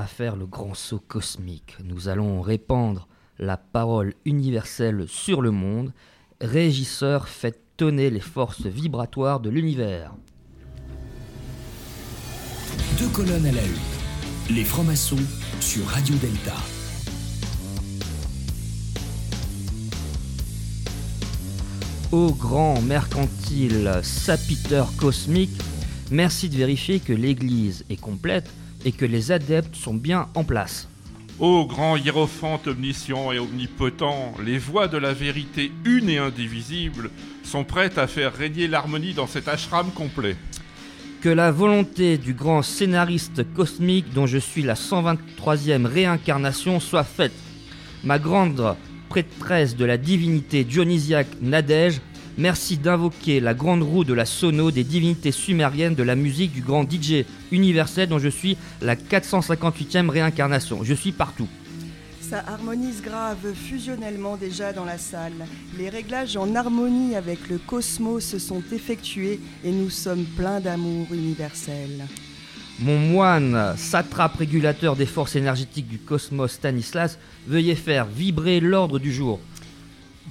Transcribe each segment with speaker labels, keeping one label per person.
Speaker 1: à faire le grand saut cosmique. Nous allons répandre la parole universelle sur le monde. Régisseur, faites tonner les forces vibratoires de l'univers.
Speaker 2: Deux colonnes à la une. Les francs-maçons sur Radio Delta.
Speaker 1: Ô grand mercantile sapiteur cosmique, merci de vérifier que l'Église est complète et que les adeptes sont bien en place.
Speaker 3: Ô grand hiérophante omniscient et omnipotent, les voix de la vérité une et indivisible sont prêtes à faire régner l'harmonie dans cet ashram complet.
Speaker 1: Que la volonté du grand scénariste cosmique dont je suis la 123e réincarnation soit faite. Ma grande prêtresse de la divinité dionysiaque Nadège, merci d'invoquer la grande roue de la sono des divinités sumériennes de la musique du grand DJ universel dont je suis la 458e réincarnation. Je suis partout.
Speaker 4: Ça harmonise grave fusionnellement déjà dans la salle. Les réglages en harmonie avec le cosmos se sont effectués et nous sommes pleins d'amour universel.
Speaker 1: Mon moine, satrape régulateur des forces énergétiques du cosmos Stanislas, veuillez faire vibrer l'ordre du jour.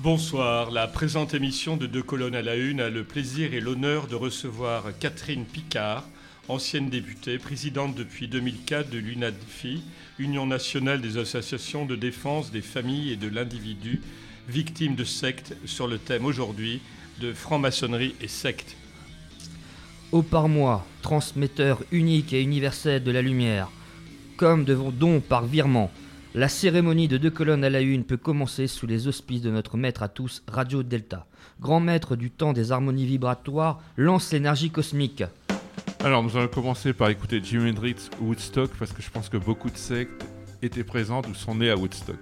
Speaker 5: Bonsoir, la présente émission de Deux colonnes à la une a le plaisir et l'honneur de recevoir Catherine Picard, ancienne députée, présidente depuis 2004 de l'UNADFI, Union nationale des associations de défense des familles et de l'individu victimes de sectes, sur le thème aujourd'hui de franc-maçonnerie et sectes.
Speaker 1: Ô par moi, transmetteur unique et universel de la lumière, comme de vos dons par virement, la cérémonie de deux colonnes à la une peut commencer sous les auspices de notre maître à tous, Radio Delta. Grand maître du temps des harmonies vibratoires, lance l'énergie cosmique.
Speaker 3: Alors nous allons commencer par écouter Jimi Hendrix Woodstock parce que je pense que beaucoup de sectes étaient présentes ou sont nées à Woodstock.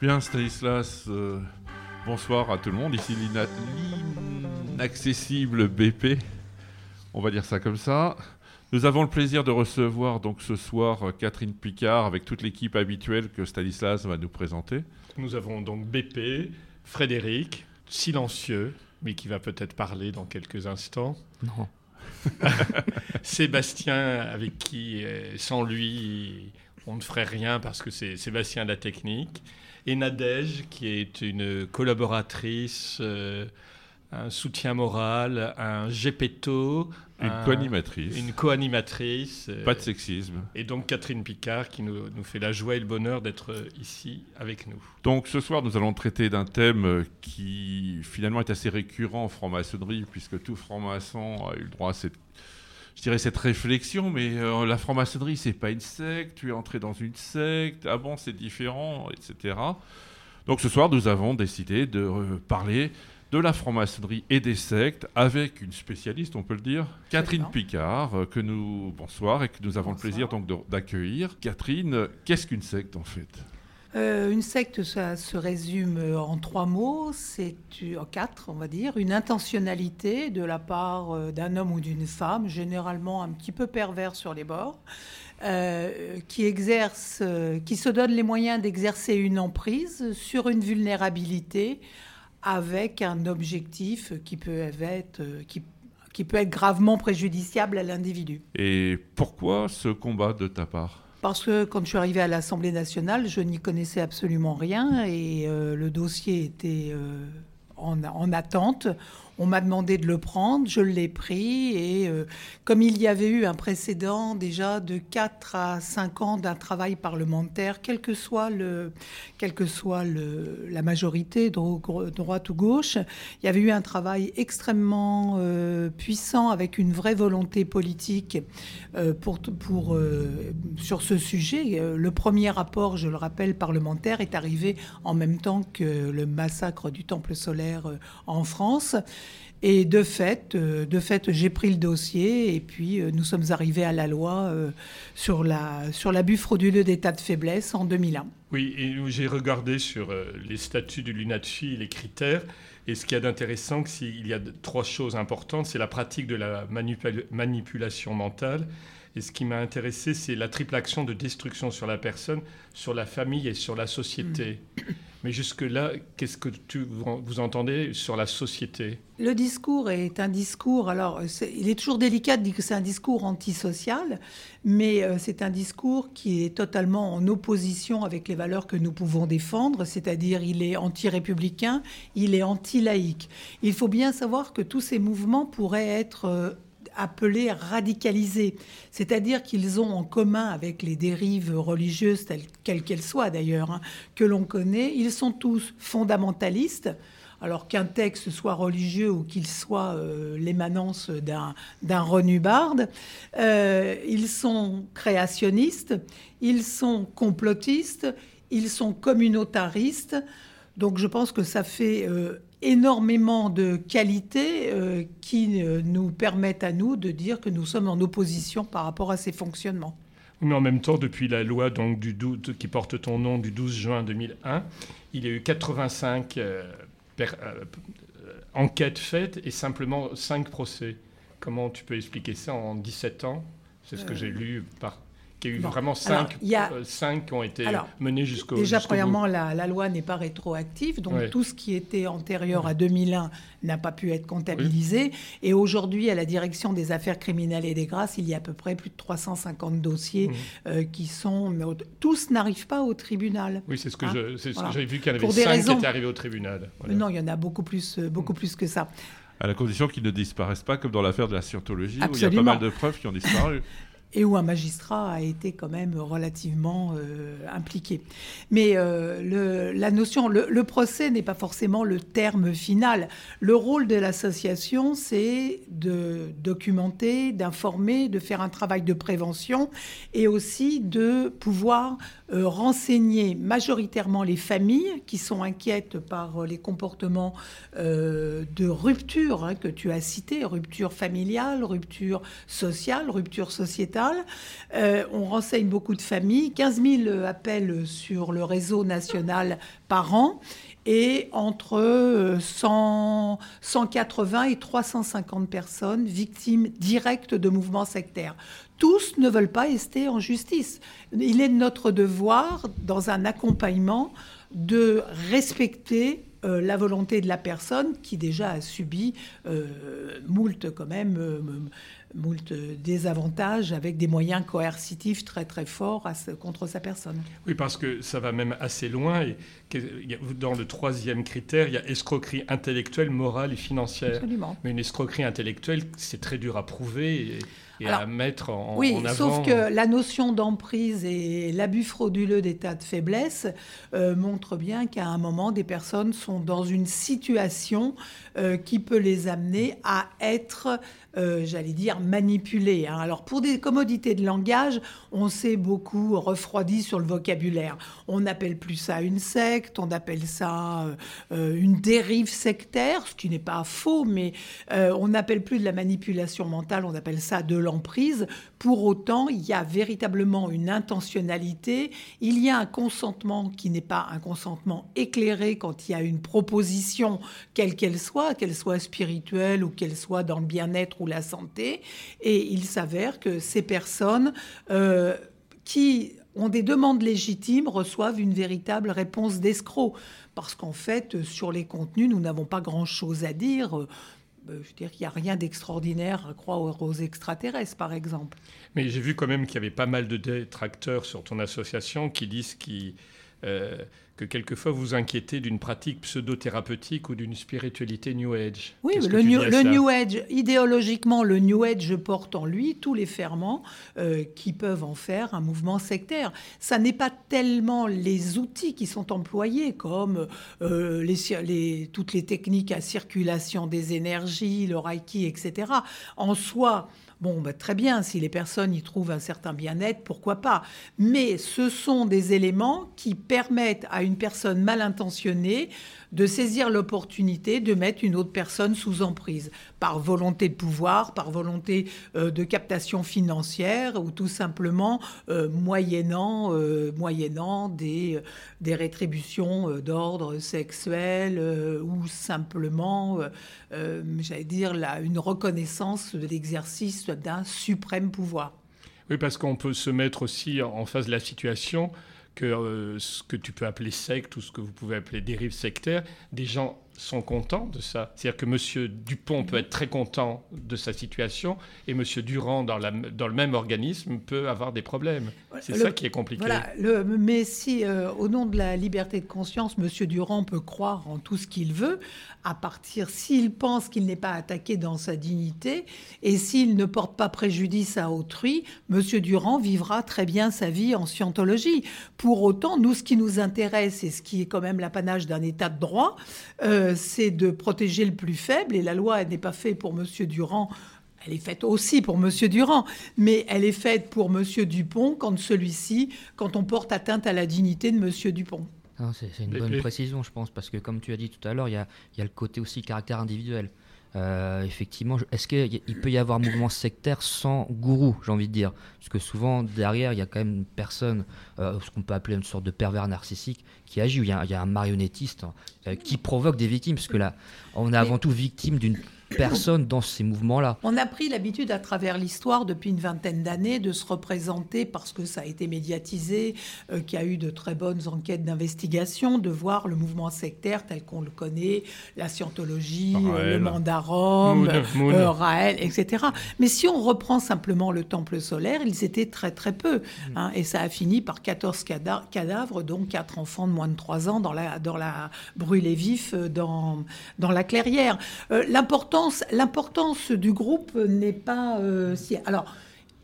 Speaker 6: Bien, Stanislas, euh, bonsoir à tout le monde. Ici l'ina- l'inaccessible BP, on va dire ça comme ça. Nous avons le plaisir de recevoir donc ce soir euh, Catherine Picard avec toute l'équipe habituelle que Stanislas va nous présenter.
Speaker 5: Nous avons donc BP, Frédéric, silencieux, mais qui va peut-être parler dans quelques instants.
Speaker 1: Non.
Speaker 5: Sébastien, avec qui, euh, sans lui, on ne ferait rien parce que c'est Sébastien de la technique. Et Nadège, qui est une collaboratrice, euh, un soutien moral, un gépéto,
Speaker 6: Une
Speaker 5: un-
Speaker 6: co-animatrice.
Speaker 5: une co-animatrice. euh,
Speaker 6: Pas de sexisme.
Speaker 5: Et donc Catherine Picard qui nous, nous fait la joie et le bonheur d'être ici avec nous.
Speaker 6: Donc ce soir, nous allons traiter d'un thème euh, qui finalement est assez récurrent en franc-maçonnerie, puisque tout franc-maçon a eu le droit à cette, je dirais cette réflexion, mais euh, la franc-maçonnerie, c'est pas une secte, tu es entré dans une secte, ah bon, c'est différent, etc. Donc ce soir, nous avons décidé de euh, parler de la franc-maçonnerie et des sectes avec une spécialiste, on peut le dire, Catherine. Picard, euh, que nous bonsoir et que nous avons le plaisir donc d'accueillir. Catherine, qu'est-ce qu'une secte en fait?
Speaker 7: Euh, une secte, ça se résume euh, en trois mots, c'est en quatre, on va dire, une intentionnalité de la part euh, d'un homme ou d'une femme, généralement un petit peu pervers sur les bords, qui exerce, qui se donne les moyens d'exercer une emprise sur une vulnérabilité avec un objectif qui peut être, qui peut être gravement préjudiciable à l'individu.
Speaker 6: Et pourquoi ce combat de ta part?
Speaker 7: Parce que quand je suis arrivée à l'Assemblée nationale, je n'y connaissais absolument rien et euh, le dossier était euh, en, en attente. On m'a demandé de le prendre, je l'ai pris et euh, comme il y avait eu un précédent déjà de 4 à 5 ans d'un travail parlementaire, quelle que soit, la majorité, droite ou gauche, il y avait eu un travail extrêmement euh, puissant avec une vraie volonté politique euh, pour, sur ce sujet. Le premier rapport, je le rappelle, parlementaire est arrivé en même temps que le massacre du Temple solaire en France. Et de fait, euh, de fait, j'ai pris le dossier et puis euh, nous sommes arrivés à la loi euh, sur la sur l'abus frauduleux d'état de faiblesse en 2001.
Speaker 5: Oui, et j'ai regardé sur les statuts du LUNATFI, les critères, et ce qu'il y a d'intéressant, c'est qu'il y a trois choses importantes. C'est la pratique de la manipula- manipulation mentale. Et ce qui m'a intéressé, c'est la triple action de destruction sur la personne, sur la famille et sur la société. Mais jusque-là, qu'est-ce que tu, vous, entendez sur la société?
Speaker 7: Le discours est un discours, alors il est toujours délicat de dire que c'est un discours antisocial, mais euh, c'est un discours qui est totalement en opposition avec les valeurs que nous pouvons défendre, c'est-à-dire il est anti-républicain, il est anti-laïque. Il faut bien savoir que tous ces mouvements pourraient être euh, appelés radicalisés, c'est-à-dire qu'ils ont en commun avec les dérives religieuses, telles quelles qu'elles soient d'ailleurs, hein, que l'on connaît, ils sont tous fondamentalistes, alors qu'un texte soit religieux ou qu'il soit euh, l'émanence d'un, d'un renubarde, euh, ils sont créationnistes, ils sont complotistes, ils sont communautaristes. Donc je pense que ça fait euh, énormément de qualités euh, qui euh, nous permettent à nous de dire que nous sommes en opposition par rapport à ces fonctionnements.
Speaker 5: Mais en même temps, depuis la loi donc, du 12 qui porte ton nom du 12 juin 2001, il y a eu 85 euh, per- enquêtes faites et simplement 5 procès. Comment tu peux expliquer ça en 17 ans? C'est ce que j'ai lu par qu'il y a eu
Speaker 7: bon.
Speaker 5: vraiment
Speaker 7: Alors,
Speaker 5: 5
Speaker 7: il y a-
Speaker 5: qui ont été
Speaker 7: Alors,
Speaker 5: menés jusqu'au
Speaker 7: Déjà, premièrement, la, la loi n'est pas rétroactive, donc tout ce qui était antérieur à 2001 n'a pas pu être comptabilisé. Et aujourd'hui, à la direction des affaires criminelles et des grâces, il y a à peu près plus de 350 dossiers
Speaker 5: Mhm.
Speaker 7: euh, qui sont... mais au- tous n'arrivent pas au tribunal.
Speaker 5: Oui, c'est ce que
Speaker 7: Hein, voilà.
Speaker 5: j'ai vu qu'il y en avait
Speaker 7: Pour
Speaker 5: 5 qui étaient arrivés au tribunal. Voilà.
Speaker 7: Non, il y en a beaucoup plus, euh, beaucoup plus que ça.
Speaker 6: À la condition qu'ils ne disparaissent pas comme dans l'affaire de la scientologie, où il y a pas mal de preuves qui ont disparu.
Speaker 7: et où un magistrat a été quand même relativement euh, impliqué. Mais euh, le, la notion, le, procès n'est pas forcément le terme final. Le rôle de l'association, c'est de documenter, d'informer, de faire un travail de prévention et aussi de pouvoir renseigner majoritairement les familles qui sont inquiètes par euh, les comportements euh, de rupture hein, que tu as cités, rupture familiale, rupture sociale, rupture sociétale. Euh, on renseigne beaucoup de familles, 15 000 appels sur le réseau national par an et entre euh, 100, 180 et 350 personnes victimes directes de mouvements sectaires. Tous ne veulent pas rester en justice. Il est de notre devoir, dans un accompagnement, de respecter euh, la volonté de la personne qui déjà a subi euh, moult quand même euh, moult désavantages avec des moyens coercitifs très très forts à ce- contre sa personne.
Speaker 5: Oui, parce que ça va même assez loin. Et dans le troisième critère, il y a escroquerie intellectuelle, morale et financière.
Speaker 7: Absolument.
Speaker 5: Mais une escroquerie intellectuelle, c'est très dur à prouver et, et à mettre en,
Speaker 7: Oui,
Speaker 5: en avant.
Speaker 7: sauf que la notion d'emprise et l'abus frauduleux d'état de faiblesse euh, montrent bien qu'à un moment, des personnes sont dans une situation euh, qui peut les amener à être, euh, j'allais dire, manipulées. hein. Alors, pour des commodités de langage, on s'est beaucoup refroidi sur le vocabulaire. On n'appelle plus ça une secte, on appelle ça euh, euh, une dérive sectaire, ce qui n'est pas faux, mais euh, on n'appelle plus de la manipulation mentale, on appelle ça de l'emprise. Pour autant, il y a véritablement une intentionnalité, il y a un consentement qui n'est pas un consentement éclairé quand il y a une proposition, quelle qu'elle soit, qu'elle soit spirituelle ou qu'elle soit dans le bien-être ou la santé. Et il s'avère que ces personnes euh, qui ont des demandes légitimes reçoivent une véritable réponse d'escroc. Parce qu'en fait, sur les contenus, nous n'avons pas grand-chose à dire. Euh, Je veux dire qu'il n'y a rien d'extraordinaire à croire aux extraterrestres, par exemple.
Speaker 5: Mais j'ai vu quand même qu'il y avait pas mal de détracteurs sur ton association qui disent qui, euh, que quelquefois vous inquiétez d'une pratique pseudo-thérapeutique ou d'une spiritualité New Age.
Speaker 7: Oui, le, new, le New Age, idéologiquement, le New Age porte en lui tous les ferments euh, qui peuvent en faire un mouvement sectaire. Ça n'est pas tellement les outils qui sont employés, comme euh, les, cir- les- toutes les techniques à circulation des énergies, le Reiki, etc. En soi, Bon, bah, très bien, si les personnes y trouvent un certain bien-être, pourquoi pas. Mais ce sont des éléments qui permettent à une personne mal intentionnée de saisir l'opportunité de mettre une autre personne sous emprise, par volonté de pouvoir, par volonté euh, de captation financière, ou tout simplement euh, moyennant, euh, moyennant des, des rétributions d'ordre sexuel, ou simplement, j'allais dire, la- une reconnaissance de l'exercice d'un suprême pouvoir.
Speaker 5: Oui, parce qu'on peut se mettre aussi en face de la situation euh, ce que tu peux appeler secte ou ce que vous pouvez appeler dérive sectaire, des gens sont contents de ça. C'est-à-dire que M. Dupont peut être très content de sa situation et M. Durand, dans, la- dans le même organisme, peut avoir des problèmes. C'est ça qui est compliqué.
Speaker 7: Voilà, le, mais si, euh, au nom de la liberté de conscience, M. Durand peut croire en tout ce qu'il veut, à partir, s'il pense qu'il n'est pas attaqué dans sa dignité, et s'il ne porte pas préjudice à autrui, M. Durand vivra très bien sa vie en scientologie. Pour autant, nous, ce qui nous intéresse, et ce qui est quand même l'apanage d'un état de droit, euh, c'est de protéger le plus faible, et la loi elle n'est pas faite pour M. Durand elle est faite aussi pour Monsieur Durand, mais elle est faite pour Monsieur Dupont quand celui-ci, quand on porte atteinte à la dignité de Monsieur Dupont.
Speaker 1: C'est une bonne précision, je pense, parce que comme tu as dit tout à l'heure, il y a, il y a le côté aussi caractère individuel. Euh, effectivement, est-ce qu'il peut y avoir mouvement sectaire sans gourou, j'ai envie de dire? Parce que souvent, derrière, il y a quand même une personne, euh, ce qu'on peut appeler une sorte de pervers narcissique, qui agit, ou il y a, il y a un marionnettiste hein, euh, qui provoque des victimes, parce que là, on est avant tout victime d'une personne dans ces mouvements-là.
Speaker 7: On a pris l'habitude à travers l'histoire depuis une vingtaine d'années de se représenter parce que ça a été médiatisé, euh, qu'il y a eu de très bonnes enquêtes d'investigation, de voir le mouvement sectaire tel qu'on le connaît, la scientologie, euh,
Speaker 6: Raël.
Speaker 7: le mandarum, euh, Raël, etc. Mais si on reprend simplement le temple solaire, ils étaient très très peu. hein, et ça a fini par 14 cada- cadavres, dont 4 enfants de moins de 3 ans dans la, dans la brûlée vif euh, dans, dans la clairière. Euh, L'importance l'importance du groupe n'est pas... euh, si, alors,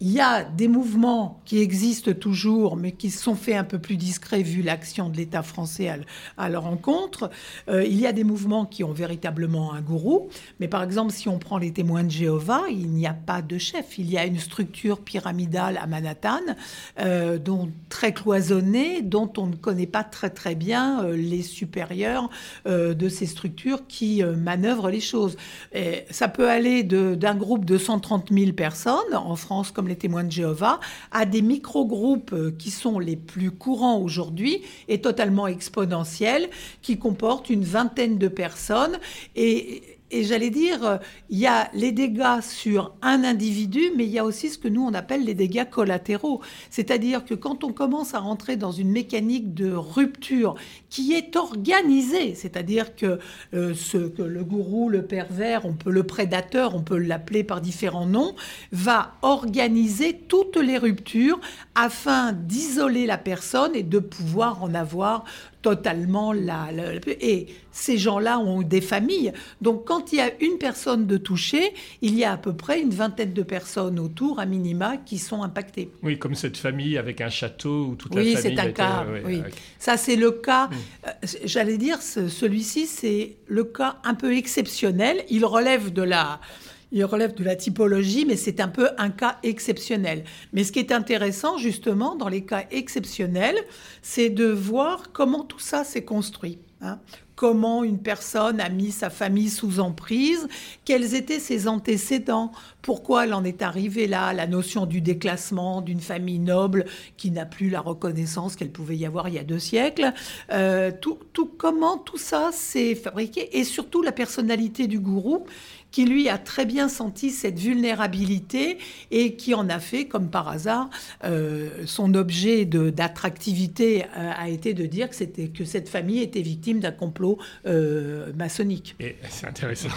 Speaker 7: il y a des mouvements qui existent toujours, mais qui se sont faits un peu plus discrets vu l'action de l'État français à, leur encontre. Euh, il y a des mouvements qui ont véritablement un gourou, mais par exemple, si on prend les témoins de Jéhovah, il n'y a pas de chef. Il y a une structure pyramidale à Manhattan, euh, dont, très cloisonnée, dont on ne connaît pas très très bien euh, les supérieurs de ces structures qui manœuvrent les choses. Ça peut aller d'un groupe de 130 000 personnes, en France comme les témoins de Jéhovah, à des micro-groupes euh, qui sont les plus courants aujourd'hui et totalement exponentiels, qui comportent une vingtaine de personnes. Et, et j'allais dire, euh, il y a les dégâts sur un individu, mais il y a aussi ce que nous, on appelle les dégâts collatéraux. C'est-à-dire que quand on commence à rentrer dans une mécanique de rupture qui est organisée, c'est-à-dire que, euh, le gourou, le pervers, on peut le prédateur, on peut l'appeler par différents noms, va organiser toutes les ruptures afin d'isoler la personne et de pouvoir en avoir totalement la, la- et ces gens-là ont des familles. Donc quand il y a une personne de touchée, il y a à peu près une vingtaine de personnes autour, à minima, qui sont impactées.
Speaker 5: Oui, comme cette famille avec un château où toute
Speaker 7: Oui,
Speaker 5: la famille
Speaker 7: c'est un
Speaker 5: était-
Speaker 7: cas.
Speaker 5: ouais,
Speaker 7: oui.
Speaker 5: avec-
Speaker 7: Ça, c'est le cas.
Speaker 5: Mm.
Speaker 7: euh, J'allais dire, ce- celui-ci, c'est le cas un peu exceptionnel. Il relève de la. Il relève de la typologie, mais c'est un peu un cas exceptionnel. Mais ce qui est intéressant, justement, dans les cas exceptionnels, c'est de voir comment tout ça s'est construit. hein. Comment une personne a mis sa famille sous emprise, quels étaient ses antécédents, pourquoi elle en est arrivée là, la notion du déclassement d'une famille noble qui n'a plus la reconnaissance qu'elle pouvait y avoir il y a deux siècles, euh, tout, comment tout ça s'est fabriqué, et surtout la personnalité du gourou qui lui a très bien senti cette vulnérabilité et qui en a fait, comme par hasard, euh, son objet d'attractivité euh, a été de dire que, que cette famille était victime d'un complot euh, maçonnique.
Speaker 5: Et c'est intéressant.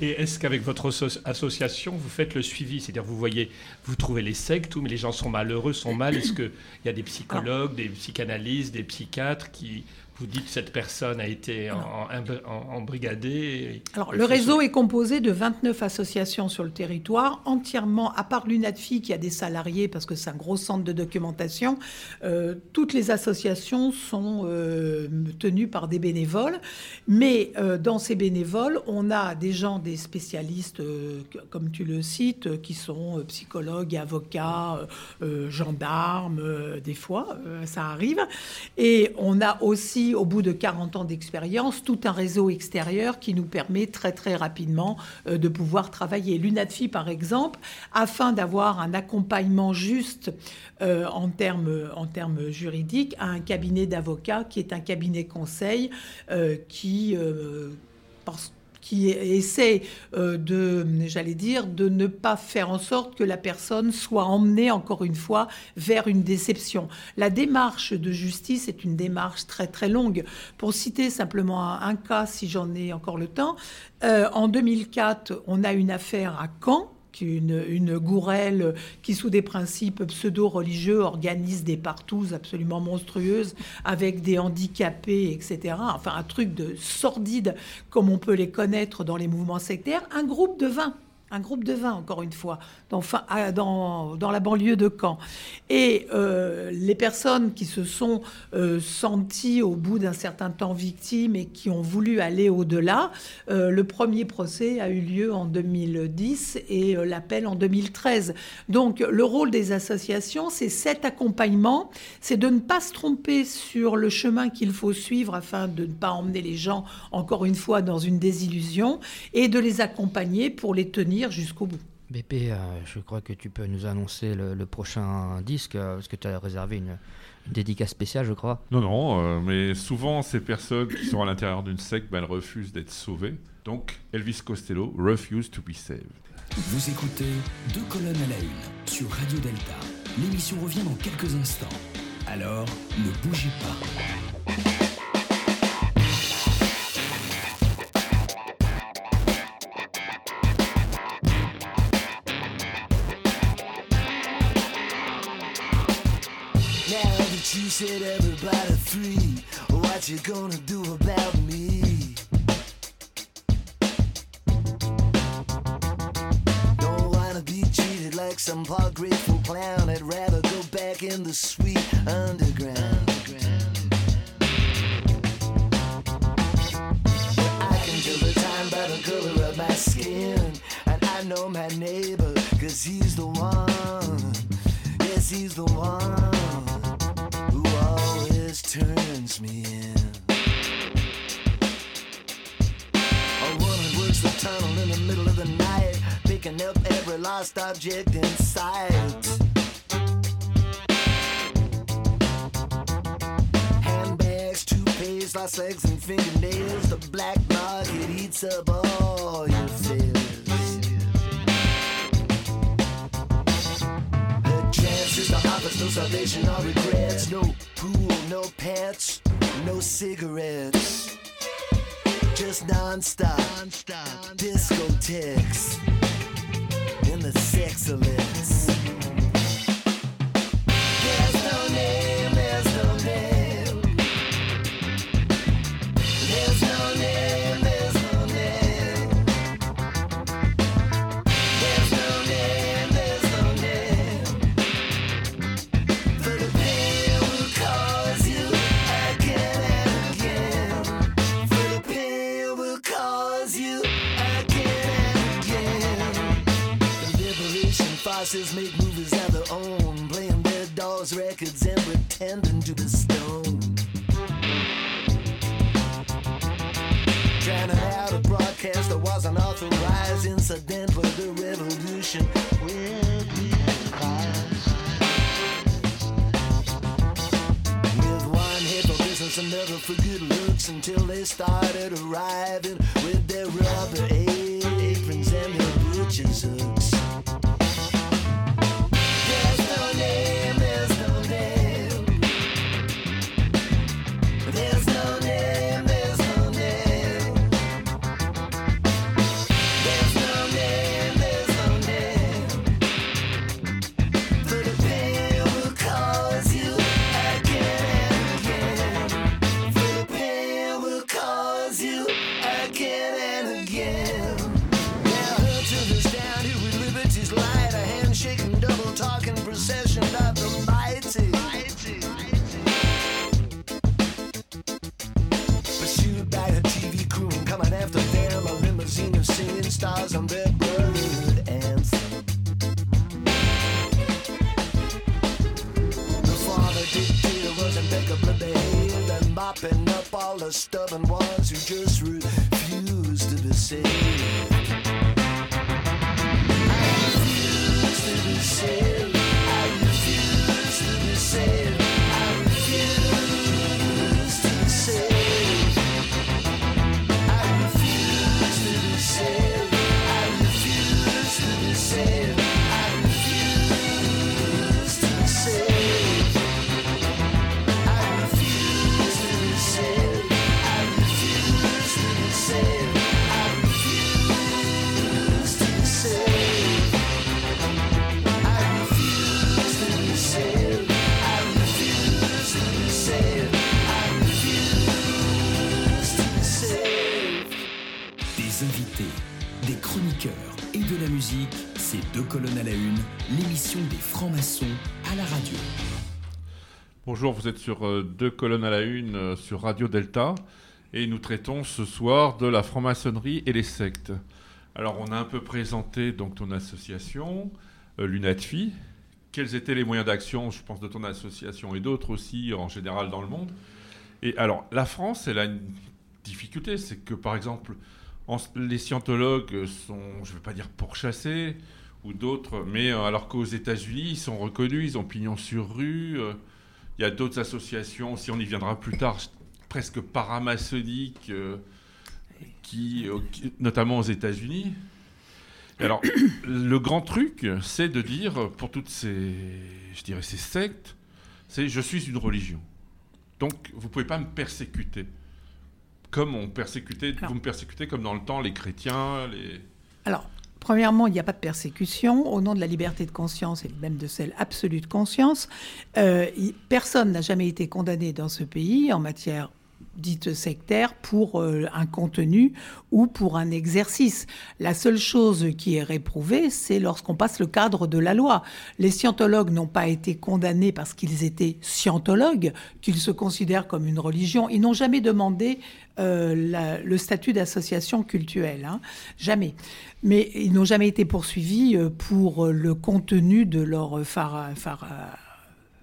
Speaker 5: Et est-ce qu'avec votre asso- association, vous faites le suivi? C'est-à-dire, vous voyez, vous trouvez les sectes, mais les gens sont malheureux, sont mal. Est-ce qu'il y a des psychologues, des psychanalystes, des psychiatres qui vous dites cette personne a été en, en, en- embrigadée
Speaker 7: Alors, le réseau est composé de 29 associations sur le territoire, entièrement, à part l'UNADFI qui a des salariés parce que c'est un gros centre de documentation, euh, toutes les associations sont euh, tenues par des bénévoles. Mais euh, dans ces bénévoles, on a des gens, des spécialistes, que- comme tu le cites, qui sont psychologues, avocats, gendarmes, des fois, ça arrive. Et on a aussi, au bout de 40 ans d'expérience, tout un réseau extérieur qui nous permet très très rapidement euh, de pouvoir travailler. L'UNADFI, par exemple, afin d'avoir un accompagnement juste euh, en, termes, en juridiques, a un cabinet d'avocats qui est un cabinet conseil euh, qui... parce- qui essaie euh, de, j'allais dire, de ne pas faire en sorte que la personne soit emmenée, encore une fois, vers une déception. La démarche de justice est une démarche très très longue. Pour citer simplement un, cas, si j'en ai encore le temps, euh, en 2004, on a une affaire à Caen une, une gourelle qui, sous des principes pseudo-religieux, organise des partous absolument monstrueuses avec des handicapés, etc. Enfin, un truc de sordide comme on peut les connaître dans les mouvements sectaires. Un groupe de 20 un groupe de 20, encore une fois, à- dans, la banlieue de Caen. Et euh, les personnes qui se sont euh, senties au bout d'un certain temps victimes et qui ont voulu aller au-delà, euh, le premier procès a eu lieu en 2010 et l'appel en 2013. Donc le rôle des associations, c'est cet accompagnement, c'est de ne pas se tromper sur le chemin qu'il faut suivre afin de ne pas emmener les gens, encore une fois, dans une désillusion et de les accompagner pour les tenir jusqu'au bout.
Speaker 1: BP, euh, je crois que tu peux nous annoncer le, le prochain disque, euh, parce que tu as réservé une, une dédicace spéciale, je crois.
Speaker 6: Non, non, euh, mais souvent ces personnes qui sont à l'intérieur d'une secte, ben, elles refusent d'être sauvées. Donc Elvis Costello refuse to be saved.
Speaker 3: Vous écoutez Deux colonnes à la une sur Radio Delta. L'émission revient dans quelques instants. Alors, ne bougez pas.
Speaker 8: You said everybody free, what you gonna do about me? Don't wanna be treated like some poor grateful clown. I'd rather go back in the sweet underground. I can tell the time by the color of my skin. And I know my neighbor, cause he's the one. Yes, he's the one always turns me in. A woman works the tunnel in the middle of the night, picking up every lost object in sight. Handbags, toothpaste, lost legs and fingernails. The black market eats up all your fears. Chances, the office, no salvation or regrets. No no pants, no cigarettes. Just non-stop, discotheques in the sexolets. There's no name, there's no name. Make movies of their own, playing their dolls' records and pretending to be stoned. Drowning out a broadcast that wasn't authorized, incidental to the revolution. With one head for business, another for good looks until they started arriving with their rubber aprons and their butcher's hooks. The stubborn ones who just refuse to be saved.
Speaker 6: Bonjour, vous êtes sur euh, deux colonnes à la une euh, sur Radio Delta et nous traitons ce soir de la franc-maçonnerie et les sectes. Alors on a un peu présenté donc ton association, euh, l'UNATFI. Quels étaient les moyens d'action, je pense, de ton association et d'autres aussi en général dans le monde? Et alors la France, elle a une difficulté, c'est que par exemple les scientologues sont, je ne vais pas dire pourchassés ou d'autres, mais euh, alors qu'aux États-Unis, ils sont reconnus, ils ont pignon sur rue. Il y a d'autres associations, si on y viendra plus tard, presque paramaçonniques, euh, qui, euh, qui- notamment aux États-Unis. Alors, le grand truc, c'est de dire, pour toutes ces, je dirais, ces sectes, c'est je suis une religion. Donc, vous pouvez pas me persécuter. Comme on persécutait,
Speaker 7: Alors.
Speaker 6: vous me persécutez comme dans le temps les chrétiens, les...
Speaker 7: Alors, premièrement, il n'y a pas de persécution. Au nom de la liberté de conscience et même de celle absolue de conscience, euh, personne n'a jamais été condamné dans ce pays en matière dite sectaire pour euh, un contenu ou pour un exercice. La seule chose qui est réprouvée, c'est lorsqu'on passe le cadre de la loi. Les scientologues n'ont pas été condamnés parce qu'ils étaient scientologues, qu'ils se considèrent comme une religion. Ils n'ont jamais demandé euh, le statut d'association cultuelle, hein. jamais. Mais ils n'ont jamais été poursuivis euh, pour euh, le contenu de leur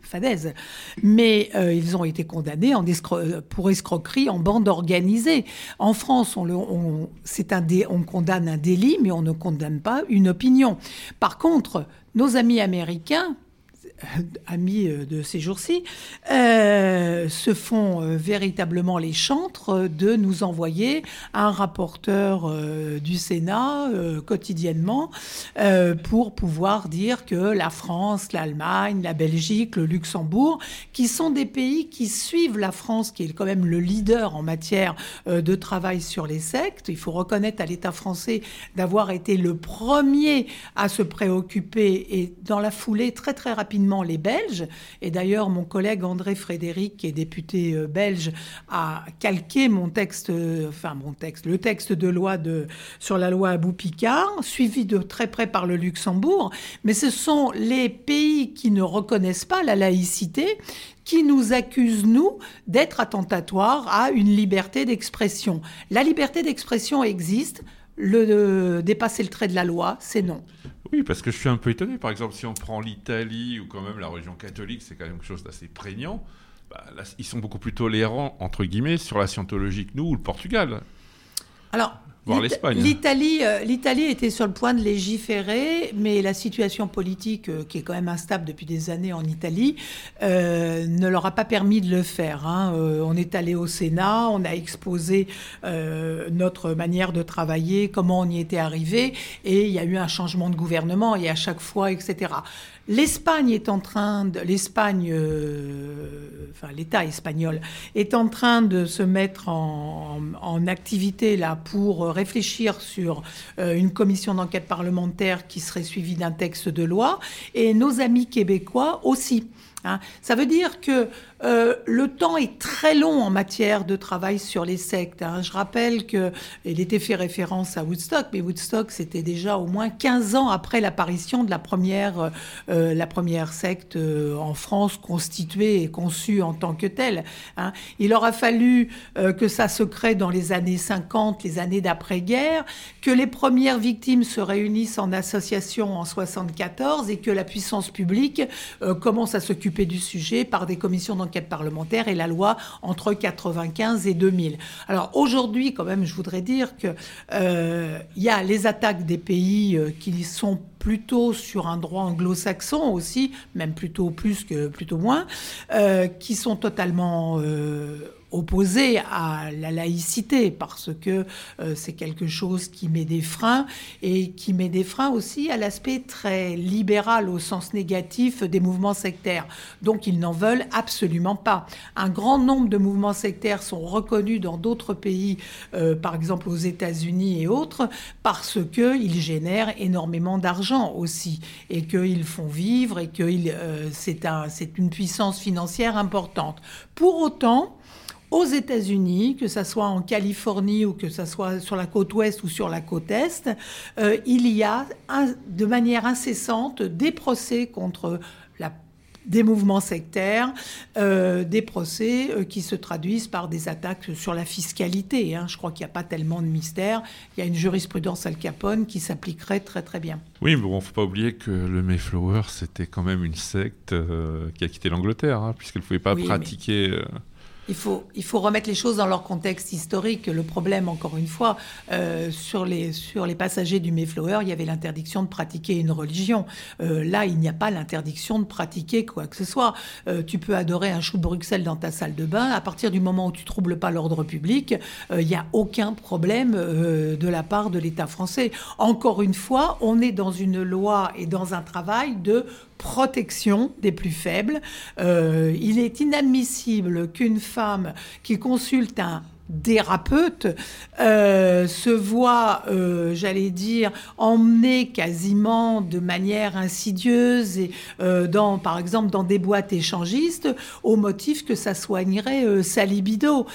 Speaker 7: fadaise. Mais ils ont été condamnés pour escroquerie en bande organisée. En France, un on condamne un délit, mais on ne condamne pas une opinion. Par contre, nos amis américains, amis euh, de ces jours-ci, euh, se font euh, véritablement les chantres de nous envoyer un rapporteur euh, du Sénat euh, quotidiennement euh, pour pouvoir dire que la France, l'Allemagne, la Belgique, le Luxembourg, qui sont des pays qui suivent la France, qui est quand même le leader en matière euh, de travail sur les sectes. Il faut reconnaître à l'État français d'avoir été le premier à se préoccuper et dans la foulée très très rapidement les Belges. Et d'ailleurs, mon collègue André Frédéric, qui est député euh, belge, a calqué mon texte, euh, enfin mon texte, le texte de loi sur la loi Abou-Picard, suivi de très près par le Luxembourg. Mais ce sont les pays qui ne reconnaissent pas la laïcité qui nous accusent, nous, d'être attentatoires à une liberté d'expression. La liberté d'expression existe. Le, euh, dépasser le trait de la loi, c'est non.
Speaker 6: Oui, parce que je suis un peu étonné. Par exemple, si on prend l'Italie ou quand même la religion catholique, c'est quand même quelque chose d'assez prégnant. Bah, là, ils sont beaucoup plus tolérants, entre guillemets, sur la scientologie que nous ou le Portugal.
Speaker 7: Alors,
Speaker 6: L'Espagne.
Speaker 7: L'Italie, euh, l'Italie était sur le point de légiférer, mais la situation politique, euh, qui est quand même instable depuis des années en Italie, euh, ne leur a pas permis de le faire. hein. Euh, on est allé au Sénat, on a exposé euh, notre manière de travailler, comment on y était arrivé, et il y a eu un changement de gouvernement, et à chaque fois, etc. L'Espagne est en train de, l'Espagne, euh, enfin l'État espagnol est en train de se mettre en, en activité là pour réfléchir sur euh, une commission d'enquête parlementaire qui serait suivie d'un texte de loi et nos amis québécois aussi. hein. Ça veut dire que euh, le temps est très long en matière de travail sur les sectes. hein. Je rappelle que il était fait référence à Woodstock, mais Woodstock c'était déjà au moins 15 ans après l'apparition de la première, euh, la première secte euh, en France constituée et conçue en tant que telle. hein. Il aura fallu euh, que ça se crée dans les années 50, les années d'après-guerre, que les premières victimes se réunissent en association en 74 et que la puissance publique euh, commence à s'occuper du sujet par des commissions d'enquête parlementaire et la loi entre 95 et 2000. Alors aujourd'hui, quand même, je voudrais dire que euh, il y a les attaques des pays euh, qui sont plutôt sur un droit anglo-saxon aussi, même plutôt plus que plutôt moins, euh, qui sont totalement opposés à la laïcité parce que euh, c'est quelque chose qui met des freins et qui met des freins aussi à l'aspect très libéral au sens négatif des mouvements sectaires. Donc ils n'en veulent absolument pas. Un grand nombre de mouvements sectaires sont reconnus dans d'autres pays, euh, par exemple aux États-Unis et autres, parce qu'ils génèrent énormément d'argent aussi et qu'ils font vivre et que euh, c'est un, une puissance financière importante. Pour autant, aux États-Unis, que ça soit en Californie ou que ça soit sur la côte ouest ou sur la côte est, euh, il y a un- de manière incessante des procès contre la des mouvements sectaires, euh, des procès euh, qui se traduisent par des attaques sur la fiscalité. hein. Je crois qu'il n'y a pas tellement de mystère. Il y a une jurisprudence Al Capone qui s'appliquerait très très bien.
Speaker 6: Oui, mais bon, faut pas oublier que le Mayflower, c'était quand même une secte euh, qui a quitté l'Angleterre, hein, puisqu'elle ne pouvait pas
Speaker 7: Oui,
Speaker 6: pratiquer.
Speaker 7: Il faut, il faut remettre les choses dans leur contexte historique. Le problème, encore une fois, euh, sur, les, sur les passagers du Mayflower, il y avait l'interdiction de pratiquer une religion. Euh, là, il n'y a pas l'interdiction de pratiquer quoi que ce soit. Euh, tu peux adorer un chou de Bruxelles dans ta salle de bain. À partir du moment où tu troubles pas l'ordre public, euh, il n'y a aucun problème euh, de la part de l'État français. Encore une fois, on est dans une loi et dans un travail de protection des plus faibles. Euh, il est inadmissible qu'une femme qui consulte un thérapeute euh, se voit, euh, j'allais dire, emmenée quasiment de manière insidieuse, et, euh, dans, par exemple dans des boîtes échangistes, au motif que ça soignerait euh, sa libido.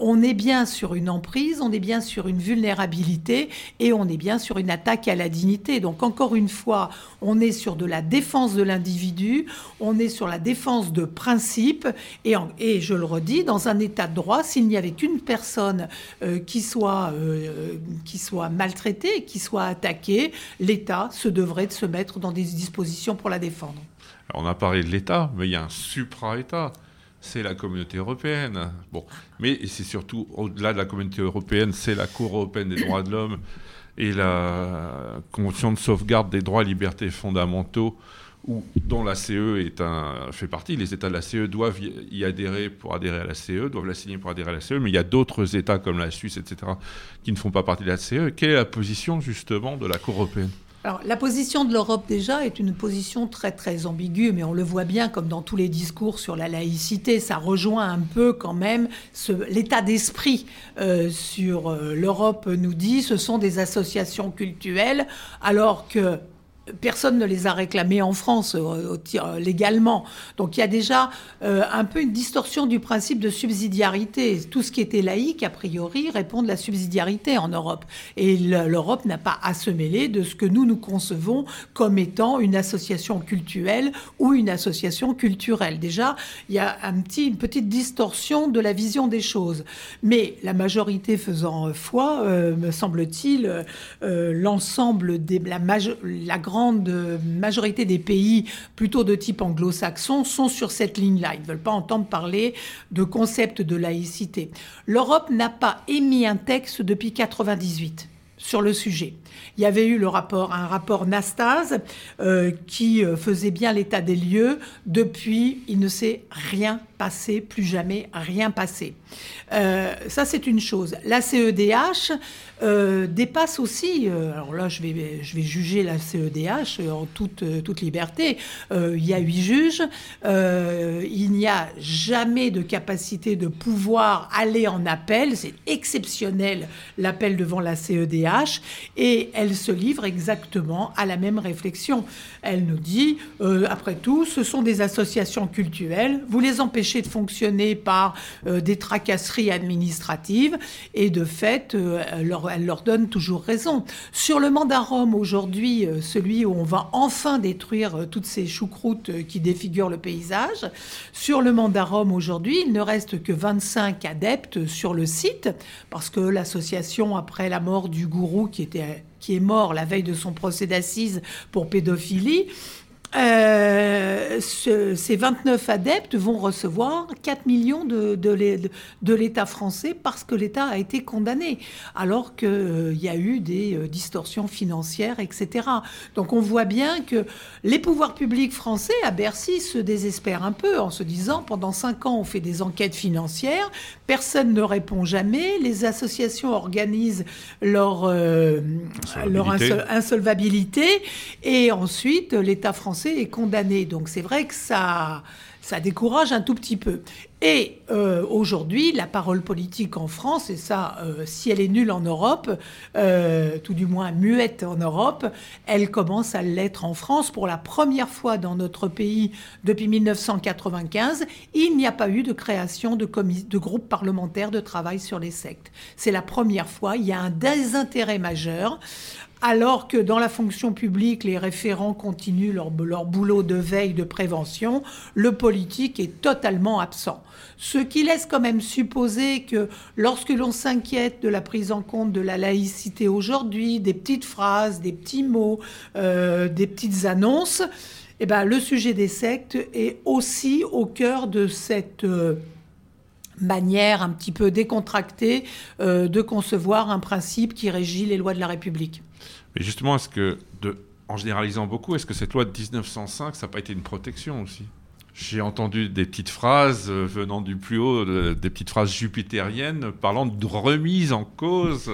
Speaker 7: On est bien sur une emprise, on est bien sur une vulnérabilité et on est bien sur une attaque à la dignité. Donc encore une fois, on est sur de la défense de l'individu, on est sur la défense de principes et, et je le redis, dans un état de droit, s'il n'y avait qu'une personne personne euh, qui soit, euh, qui soit maltraitée, qui soit attaquée, l'État se devrait de se mettre dans des dispositions pour la défendre.
Speaker 6: Alors, on a parlé de l'État, mais il y a un supra-État. C'est la communauté européenne. Bon, mais c'est surtout au-delà de la communauté européenne, c'est la Cour européenne des droits de l'homme et la Convention de sauvegarde des droits et libertés fondamentaux, où, dont la CE fait partie. Les États de la CE doivent y adhérer pour adhérer à la CE, doivent la signer pour adhérer à la CE, mais il y a d'autres États comme la Suisse, etc., qui ne font pas partie de la CE. Quelle est la position justement de la Cour européenne?
Speaker 7: Alors, la position de l'Europe, déjà, est une position très, très ambiguë, mais on le voit bien, comme dans tous les discours sur la laïcité, ça rejoint un peu quand même l'état d'esprit euh, sur euh, l'Europe, nous dit, ce sont des associations cultuelles, alors que personne ne les a réclamées en France euh, euh, légalement. Donc il y a déjà euh, un peu une distorsion du principe de subsidiarité. Tout ce qui était laïque, a priori, répond de la subsidiarité en Europe. Et le- l'Europe n'a pas à se mêler de ce que nous nous concevons comme étant une association culturelle ou une association culturelle. Déjà, il y a un petit, une petite distorsion de la vision des choses. Mais la majorité faisant foi, me semble-t-il, l'ensemble des la grande euh, majorité des pays plutôt de type anglo-saxon sont sur cette ligne-là. Ils ne veulent pas entendre parler de concept de laïcité. L'Europe n'a pas émis un texte depuis 98 sur le sujet. Il y avait eu le rapport, un rapport Nastase euh, qui euh, faisait bien l'état des lieux. Depuis, il ne s'est rien passé, plus jamais rien passé. Euh, ça, c'est une chose. La CEDH dépasse aussi, alors là, je vais, je vais juger la CEDH en toute, toute liberté. Il y a huit juges. Il n'y a jamais de capacité de pouvoir aller en appel. C'est exceptionnel l'appel devant la CEDH. Et elle se livre exactement à la même réflexion. Elle nous dit, euh, après tout, ce sont des associations culturelles. Vous les empêchez de fonctionner par euh, des tracasseries administratives. Et de fait, euh, elle, leur, elle leur donne toujours raison. Sur le mandat Rome, aujourd'hui, celui où on va enfin détruire toutes ces choucroutes qui défigurent le paysage, sur le mandat Rome, aujourd'hui, il ne reste que 25 adeptes sur le site, parce que l'association, après la mort du gourou qui était qui est mort la veille de son procès d'assises pour pédophilie, euh, ce- ces 29 adeptes vont recevoir 4 millions de, de l'É- de l'État français parce que l'État a été condamné, alors qu'il y a eu des euh, distorsions financières, etc. Donc on voit bien que les pouvoirs publics français à Bercy se désespèrent un peu en se disant pendant 5 ans on fait des enquêtes financières, personne ne répond jamais, les associations organisent leur, euh, leur
Speaker 6: Insolvabilité.
Speaker 7: insol- insolvabilité et ensuite l'État français est condamné. Donc c'est vrai que ça, ça décourage un tout petit peu. Et euh, aujourd'hui, la parole politique en France, et ça, euh, si elle est nulle en Europe, euh, tout du moins muette en Europe, elle commence à l'être en France pour la première fois dans notre pays depuis 1995. Il n'y a pas eu de création de, de groupes parlementaires de travail sur les sectes. C'est la première fois. Il y a un désintérêt majeur. Alors que dans la fonction publique, les référents continuent leur, boulot de veille, de prévention, le politique est totalement absent. Ce qui laisse quand même supposer que lorsque l'on s'inquiète de la prise en compte de la laïcité aujourd'hui, des petites phrases, des petits mots, euh, des petites annonces, eh ben, le sujet des sectes est aussi au cœur de cette... euh, manière un petit peu décontractée euh, de concevoir un principe qui régit les lois de la République.
Speaker 6: Mais justement, est-ce que, de, en généralisant beaucoup, est-ce que cette loi de 1905, ça n'a pas été une protection aussi? J'ai entendu des petites phrases euh, venant du plus haut, des petites phrases jupitériennes parlant de remise en cause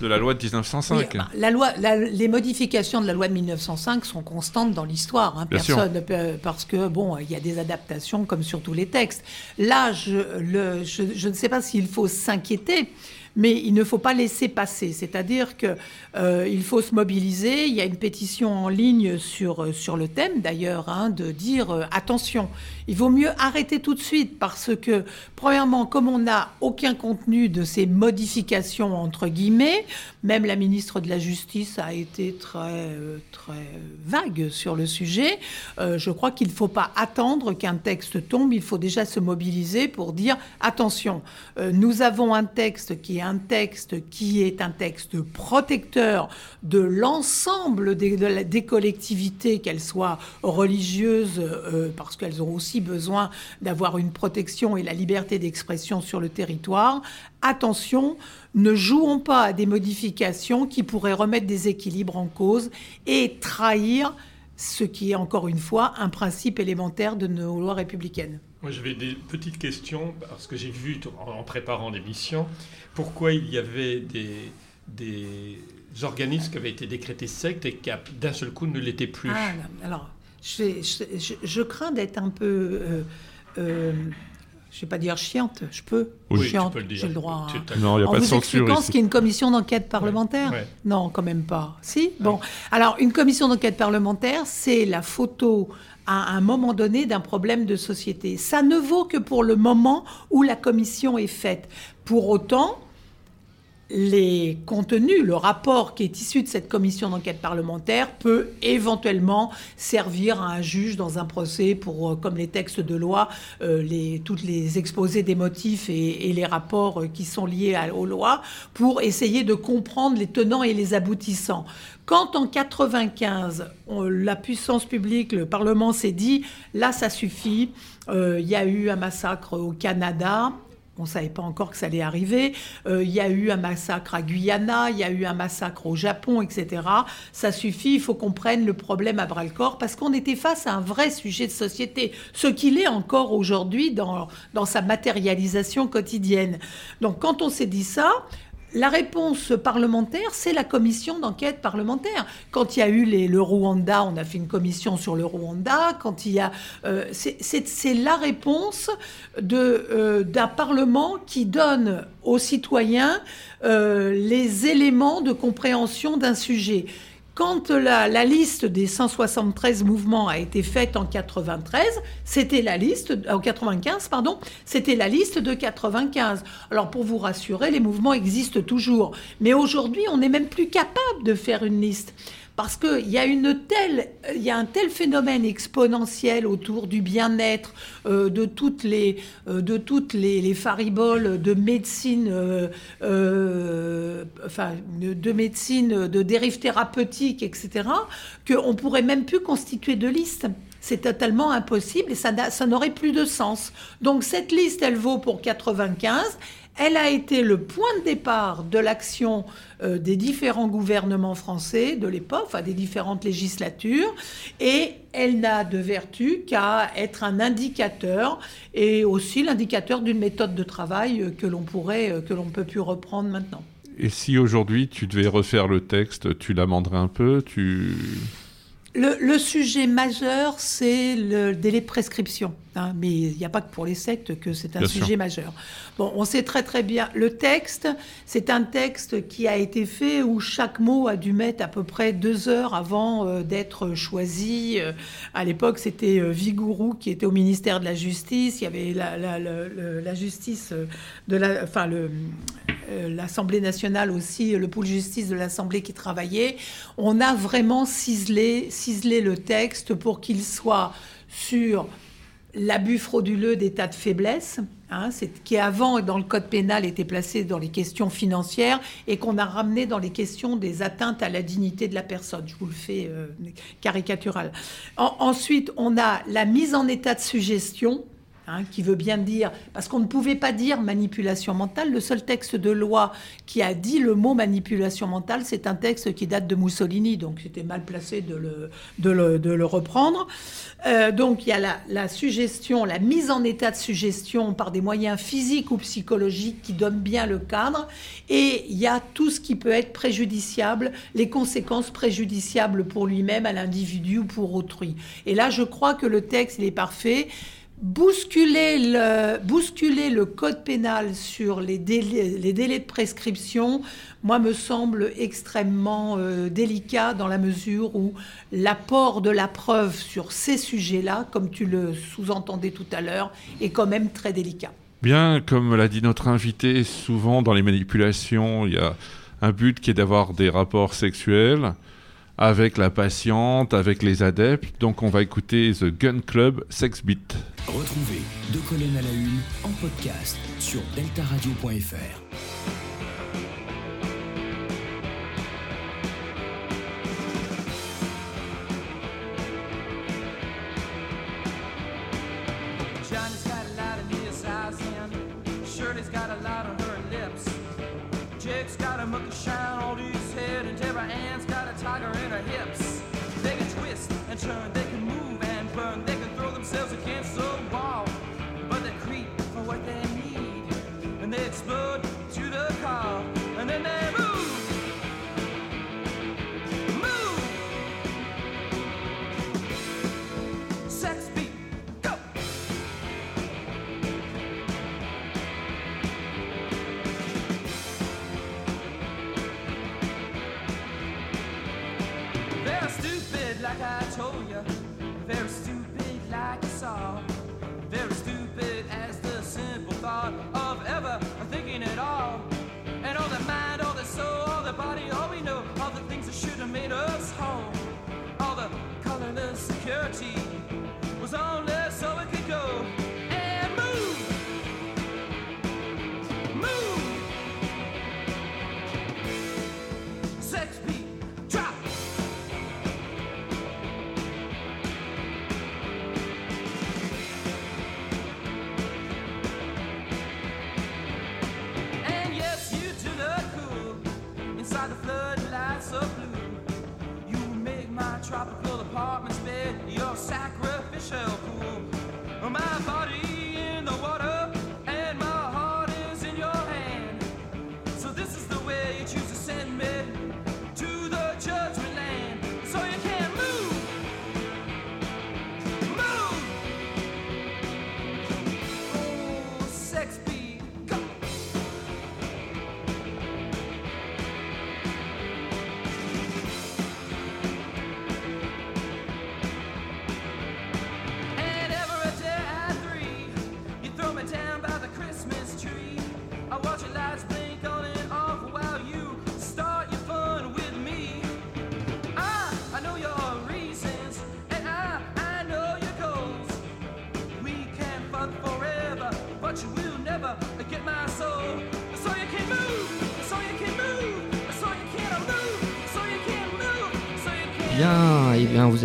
Speaker 6: de la loi de 1905.
Speaker 7: Oui, bah, la loi, la- les modifications de la loi de 1905 sont constantes dans l'histoire. hein.
Speaker 6: Sûr.
Speaker 7: Personne ne peut- parce que bon, il y a des adaptations comme sur tous les textes. Là, je, le- je, je ne sais pas s'il faut s'inquiéter, mais il ne faut pas laisser passer. C'est-à-dire que euh, faut se mobiliser. Il y a une pétition en ligne sur, euh, sur le thème, d'ailleurs, hein, de dire euh, attention, il vaut mieux arrêter tout de suite parce que, premièrement, comme on n'a aucun contenu de ces modifications, entre guillemets, même la ministre de la Justice a été très, euh, très vague sur le sujet, je crois qu'il ne faut pas attendre qu'un texte tombe, il faut déjà se mobiliser pour dire attention, nous avons un texte qui est un texte qui est un texte protecteur de l'ensemble des, collectivités, qu'elles soient religieuses, euh, parce qu'elles ont aussi besoin d'avoir une protection et la liberté d'expression sur le territoire. Attention, ne jouons pas à des modifications qui pourraient remettre des équilibres en cause et trahir ce qui est encore une fois un principe élémentaire de nos lois républicaines.
Speaker 5: Moi, j'avais des petites questions, parce que j'ai vu, en préparant l'émission, pourquoi il y avait des, des organismes qui avaient été décrétés sectes et qui, a- d'un seul coup, ne l'étaient plus.
Speaker 7: Ah, alors, je, je- je- je crains d'être un peu, euh, euh, je vais pas dire chiante, je peux,
Speaker 5: Oui, tu
Speaker 7: chiante,
Speaker 5: peux le dire.
Speaker 7: j'ai le droit. Hein.
Speaker 6: Non, il n'y a
Speaker 7: En
Speaker 6: pas de censure
Speaker 7: expliquant ce
Speaker 6: ici.
Speaker 7: qu'est une commission d'enquête parlementaire
Speaker 5: ouais.
Speaker 7: Non, quand même pas. Si? Bon. Alors, une commission d'enquête parlementaire, c'est la photo à un moment donné d'un problème de société. Ça ne vaut que pour le moment où la commission est faite. Pour autant, les contenus, le rapport qui est issu de cette commission d'enquête parlementaire peut éventuellement servir à un juge dans un procès pour, euh, comme les textes de loi, euh, les, toutes les exposés des motifs et, et les rapports euh, qui sont liés aux lois, pour essayer de comprendre les tenants et les aboutissants. Quand en 95, on- la puissance publique, le Parlement s'est dit, là ça suffit, euh, il y a eu un massacre au Canada, on ne savait pas encore que ça allait arriver. Euh, Il y a eu un massacre à Guyana, il y a eu un massacre au Japon, etc. Ça suffit, il faut qu'on prenne le problème à bras-le-corps parce qu'on était face à un vrai sujet de société, ce qu'il est encore aujourd'hui dans, dans sa matérialisation quotidienne. Donc quand on s'est dit ça, la réponse parlementaire, c'est la commission d'enquête parlementaire. Quand il y a eu le Rwanda, on a fait une commission sur le Rwanda. Quand il y a, euh, c'est- la réponse euh, d'un parlement qui donne aux citoyens euh, les éléments de compréhension d'un sujet. Quand la, liste des 173 mouvements a été faite en 93, c'était la liste, en 95, pardon, c'était la liste de 95. Alors pour vous rassurer, les mouvements existent toujours. Mais aujourd'hui, on n'est même plus capable de faire une liste. Parce qu'il y a une telle, il y a un tel phénomène exponentiel autour du bien-être, euh, de toutes les, euh, de toutes les, les fariboles de médecine, euh, enfin de, de médecine, de dérives thérapeutiques, etc., qu'on pourrait même plus constituer de liste. C'est totalement impossible et ça n'aurait plus de sens. Donc cette liste, elle vaut pour 95. Elle a été le point de départ de l'action euh, des différents gouvernements français de l'époque, enfin des différentes législatures, et elle n'a de vertu qu'à être un indicateur et aussi l'indicateur d'une méthode de travail euh, que l'on pourrait, euh, que l'on peut plus reprendre maintenant.
Speaker 6: Et si aujourd'hui tu devais refaire le texte, tu l'amenderais un peu tu...
Speaker 7: Le, le sujet majeur, c'est le délai de prescription. hein, mais il n'y a pas que pour les sectes que c'est un
Speaker 6: Bien
Speaker 7: sujet
Speaker 6: sûr.
Speaker 7: majeur. Bon, on sait très très bien. Le texte, c'est un texte qui a été fait où chaque mot a dû mettre à peu près deux heures avant euh, d'être choisi. Euh, à l'époque, c'était euh, Vigourou qui était au ministère de la Justice. Il y avait la, la- le- la justice euh, de la, enfin le l'Assemblée nationale aussi, le pôle justice de l'Assemblée qui travaillait. On a vraiment ciselé, ciselé le texte pour qu'il soit sur l'abus frauduleux d'état de faiblesse, hein, qui avant dans le code pénal était placé dans les questions financières et qu'on a ramené dans les questions des atteintes à la dignité de la personne. Je vous le fais euh, caricatural. En- ensuite, on a la mise en état de suggestion. Hein, qui veut bien dire, parce qu'on ne pouvait pas dire manipulation mentale, le seul texte de loi qui a dit le mot manipulation mentale, c'est un texte qui date de Mussolini, donc c'était mal placé de le, reprendre. Euh, donc il y a la, la suggestion, la mise en état de suggestion par des moyens physiques ou psychologiques qui donnent bien le cadre, et il y a tout ce qui peut être préjudiciable, les conséquences préjudiciables pour lui-même, à l'individu ou pour autrui. Et là, je crois que le texte, il est parfait. Bousculer le, code pénal sur les délais, les délais de prescription, moi, me semble extrêmement euh, délicat dans la mesure où l'apport de la preuve sur ces sujets-là, comme tu le sous-entendais tout à l'heure, est quand même très délicat.
Speaker 6: Bien, comme l'a dit notre invité, souvent dans les manipulations, il y a un but qui est d'avoir des rapports sexuels avec la patiente, avec les adeptes. Donc on va écouter The Gun Club Sex Beat.
Speaker 3: Retrouvez Deux colonnes à la une en podcast sur deltaradio.fr.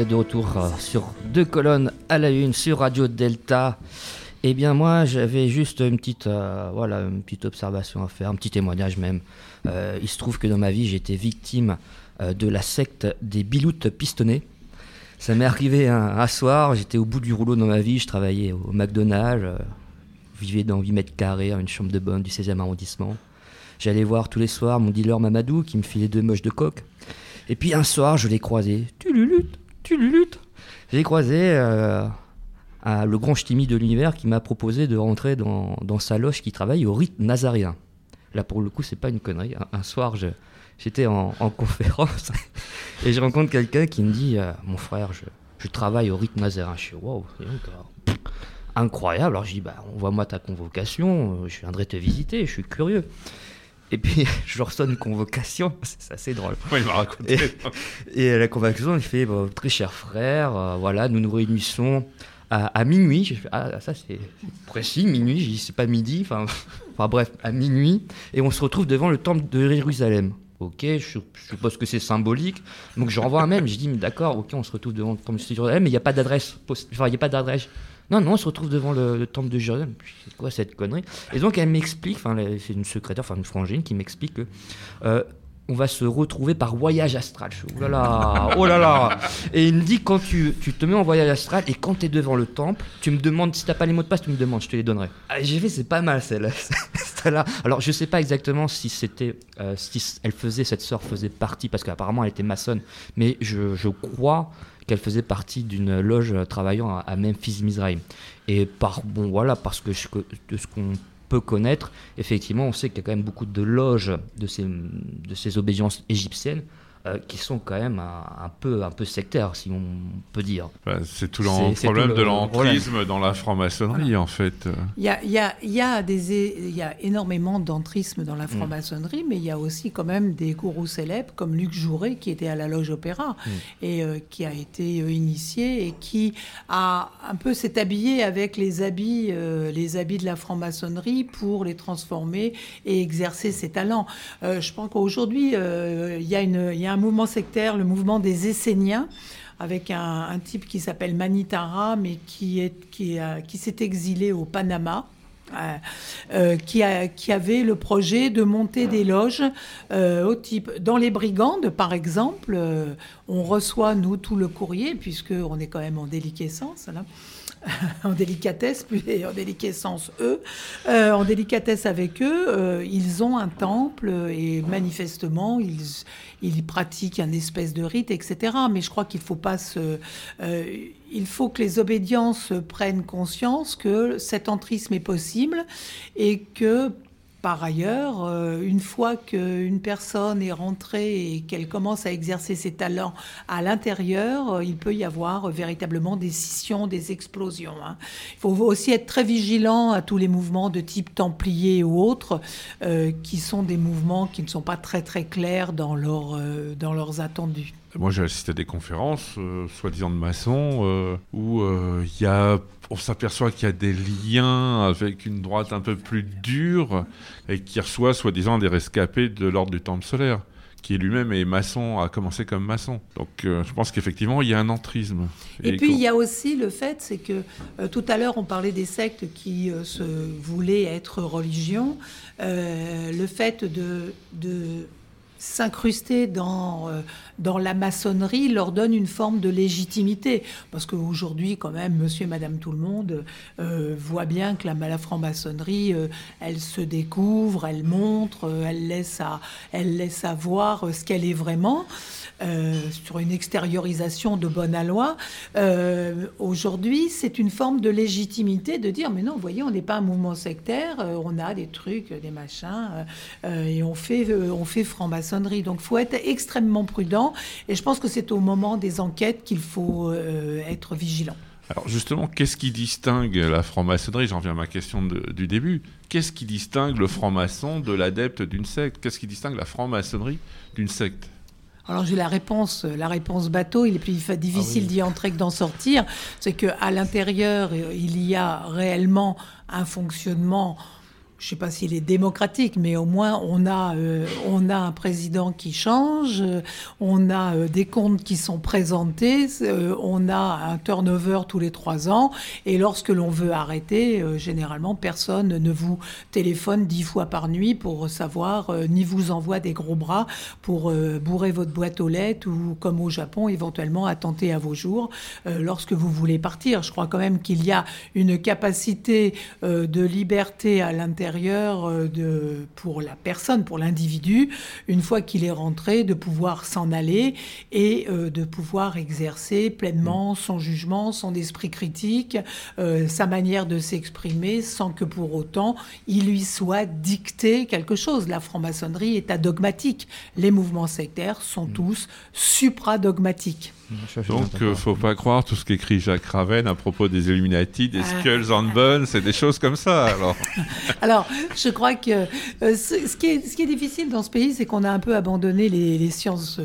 Speaker 1: de retour euh, sur deux colonnes à la une sur Radio Delta. Eh bien moi j'avais juste une petite, euh, voilà, une petite observation à faire, un petit témoignage même. Euh, il se trouve que dans ma vie été victime de la secte des biloutes pistonnés. Ça m'est arrivé un, soir, j'étais au bout du rouleau dans ma vie, je travaillais au McDonald's, euh, vivais dans 8 mètres carrés, une chambre de bonne du 16e arrondissement. J'allais voir tous les soirs mon dealer Mamadou qui me filait deux moches de coke. Et puis un soir, je l'ai croisé. Tu l'ai croisé euh, le grand ch'timi de l'univers qui m'a proposé de rentrer dans, sa loge qui travaille au rite nazaréen. Là, pour le coup, c'est pas une connerie. Un, soir, j'étais en, en conférence et je rencontre quelqu'un qui me dit euh, Mon frère, je, travaille au rite nazaréen. Je suis incroyable. Alors je dis bah, Envoie-moi ta convocation, euh, je viendrai te visiter, je suis curieux. Et puis, je reçois une convocation, c'est assez drôle.
Speaker 6: Ouais, il m'a raconté.
Speaker 1: Et la convocation, il fait Très cher frère, euh, voilà, nous nous réunissons à, à minuit. J'ai fait Ah, ça c'est précis, minuit. J'ai dit C'est pas midi. Enfin, enfin, bref, à minuit. Et on se retrouve devant le temple de Jérusalem. Ok, je, suppose que c'est symbolique. Donc je renvoie un mail. Je dis Mais D'accord, ok, on se retrouve devant le temple de Jérusalem, mais il n'y a pas d'adresse. Enfin, il n'y a pas d'adresse. Non, non, on se retrouve devant le, le temple de Jérusalem. C'est quoi cette connerie? Et donc elle m'explique, enfin c'est une secrétaire, enfin une frangine qui m'explique que euh, on va se retrouver par voyage astral. Oh là là, oh là là. Et il me dit quand tu, tu te mets en voyage astral et quand tu es devant le temple, tu me demandes si t'as pas les mots de passe, tu me demandes, je te les donnerai. Ah, J'ai fait c'est pas mal celle- celle-là. Alors je sais pas exactement si c'était euh, si elle faisait cette sœur faisait partie parce qu'apparemment elle était maçonne, mais je, je crois qu'elle faisait partie d'une loge travaillant à, Memphis, Mizraim. Et par, bon, voilà, parce que de ce qu'on peut connaître, effectivement, on sait qu'il y a quand même beaucoup de loges de ces, de ces obédiences égyptiennes euh, qui sont quand même un, un peu, un peu sectaires, si on peut dire.
Speaker 6: Bah, c'est tout le problème
Speaker 1: tout
Speaker 6: de
Speaker 1: le
Speaker 6: l'entrisme dans la franc-maçonnerie, en fait.
Speaker 7: Il y a, il y a- il y a des, il y a énormément d'entrisme dans la
Speaker 1: Mm.
Speaker 7: franc-maçonnerie, mais il y a aussi quand même des gourous célèbres comme Luc Jouret qui était à la loge Opéra
Speaker 1: Mm.
Speaker 7: et euh, qui a été euh, initié et qui a un peu s'est habillé avec les habits, euh, les habits de la franc-maçonnerie pour les transformer et exercer ses talents. Euh, je pense qu'aujourd'hui euh, il y a une, il y a un mouvement sectaire, le mouvement des Esséniens avec un, type qui s'appelle Manitara, mais qui a- qui s'est exilé au Panama. Euh, euh, qui, avait le projet de monter des loges euh, au type dans les brigandes par exemple on reçoit nous tout le courrier puisque on est quand même en déliquescence là en délicatesse, plus en déliquescence eux, en délicatesse avec eux, ils ont un temple et manifestement ils, pratiquent un espèce de rite, etc. Mais je crois qu'il faut pas se, il faut que les obédiences prennent conscience que cet entrisme est possible et que par ailleurs, euh, une fois qu'une personne est rentrée et qu'elle commence à exercer ses talents à l'intérieur, euh, il peut y avoir véritablement des scissions, des explosions. hein. Il faut aussi être très vigilant à tous les mouvements de type templier ou autres, euh, qui sont des mouvements qui ne sont pas très très clairs dans, dans leurs attendus.
Speaker 6: Moi, j'ai assisté à des conférences, euh, soi-disant de maçons, euh, où euh, il y a, on s'aperçoit qu'il y a des liens avec une droite un peu plus dure et qui reçoit, soi-disant, des rescapés de l'ordre du Temple solaire, qui lui-même est maçon, a commencé comme maçon. Donc, euh, je pense qu'effectivement, il y a un entrisme.
Speaker 7: Et, puis il y a aussi le fait, c'est que euh, tout à l'heure on parlait des sectes qui euh, se voulaient être religion, Euh, le fait de, de s'incruster dans, euh, dans la maçonnerie leur donne une forme de légitimité. Parce qu'aujourd'hui, quand même, monsieur et madame tout le monde euh, voit bien que la, la franc-maçonnerie, euh, elle se découvre, elle montre, euh, elle laisse, à, elle laisse voir ce qu'elle est vraiment. sur une extériorisation de bonne. Euh, Aujourd'hui, c'est une forme de légitimité de dire mais non, vous voyez, on n'est pas un mouvement sectaire, on a des trucs, des machins, et on fait, on fait franc-maçonnerie. Donc, faut être extrêmement prudent. Et je pense que c'est au moment des enquêtes qu'il faut euh, être vigilant.
Speaker 6: Alors justement, qu'est-ce qui distingue la franc-maçonnerie? J'en reviens à ma question de- du début. Qu'est-ce qui distingue le franc-maçon de l'adepte d'une secte? Qu'est-ce qui distingue la franc-maçonnerie d'une secte?
Speaker 7: Alors j'ai la réponse, la réponse bateau. Il est plus difficile d'y entrer que d'en sortir. C'est que à l'intérieur, il y a réellement un fonctionnement. Je ne sais pas s'il est démocratique, mais au moins on a, euh, on a un président qui change, euh, on a euh, des comptes qui sont présentés, on a un turnover tous les trois ans, et lorsque l'on veut arrêter, généralement personne ne vous téléphone dix fois par nuit pour savoir, ni vous envoie des gros bras pour bourrer votre boîte aux lettres ou, comme au Japon, éventuellement attenter à vos jours lorsque vous voulez partir. Je crois quand même qu'il y a une capacité de liberté à l'intérieur euh, de, pour la personne, pour l'individu, une fois qu'il est rentré, de pouvoir s'en aller et euh, de pouvoir exercer pleinement son jugement, son esprit critique, euh, sa manière de s'exprimer sans que pour autant il lui soit dicté quelque chose. La franc-maçonnerie est adogmatique. Les mouvements sectaires sont tous supradogmatiques.
Speaker 6: Donc, euh, faut pas croire tout ce qu'écrit Jacques Raven à propos des Illuminati, des
Speaker 7: Ah.
Speaker 6: Skulls and Bones, c'est des choses comme ça. Alors,
Speaker 7: Alors, je crois que euh, ce, ce qui est, ce qui est difficile dans ce pays, c'est qu'on a un peu abandonné les, les sciences,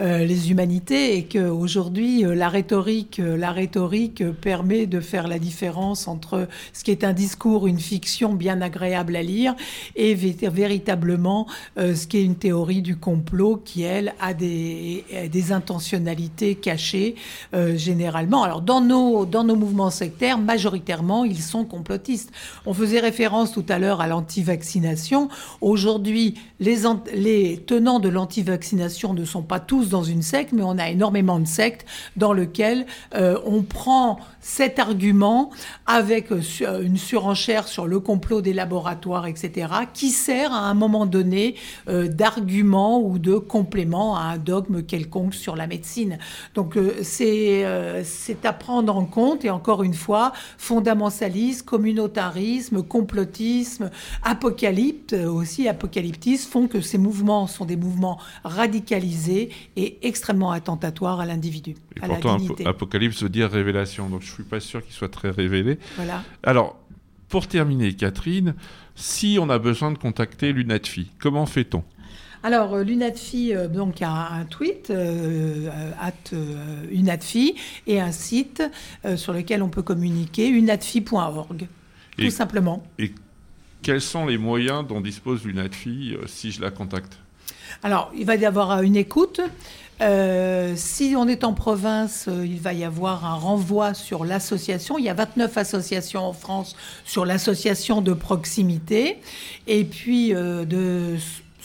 Speaker 7: euh, les humanités, et qu'aujourd'hui, la rhétorique, la rhétorique permet de faire la différence entre ce qui est un discours, une fiction bien agréable à lire, et vé- véritablement euh, ce qui est une théorie du complot qui, elle, a des, a des intentionnalités cachées euh, généralement. Alors, dans nos, dans nos mouvements sectaires, majoritairement, ils sont complotistes. On faisait référence tout à l'heure à l'anti-vaccination. Aujourd'hui, les, les tenants de l'anti-vaccination ne sont pas tous dans une secte, mais on a énormément de sectes dans lesquelles euh, on prend cet argument avec euh, une surenchère sur le complot des laboratoires, etc., qui sert à un moment donné d'argument ou de complément à un dogme quelconque sur la médecine. Donc euh, c'est euh, c'est à prendre en compte, et encore une fois, fondamentalisme, communautarisme, complotisme, apocalypte, euh, aussi apocalyptisme, font que ces mouvements sont des mouvements radicalisés et extrêmement attentatoires à l'individu,
Speaker 6: Et
Speaker 7: à
Speaker 6: pourtant, Apocalypse veut dire révélation, donc je suis pas sûr qu'il soit très révélé.
Speaker 7: Voilà.
Speaker 6: Alors, pour terminer, Catherine, si on a besoin de contacter l'UNATFI, comment fait-on?
Speaker 7: Alors, euh, l'UNATFI euh, donc, a un tweet, euh, at, UNATFI, et un site sur lequel on peut communiquer, unatfi.org, tout
Speaker 6: Et-
Speaker 7: simplement.
Speaker 6: Et quels sont les moyens dont dispose l'UNATFI euh, si je la contacte?
Speaker 7: Alors, il va y avoir une écoute. Euh, si on est en province, il va y avoir un renvoi sur l'association. Il y a 29 associations en France sur l'association de proximité. Et puis, euh, de,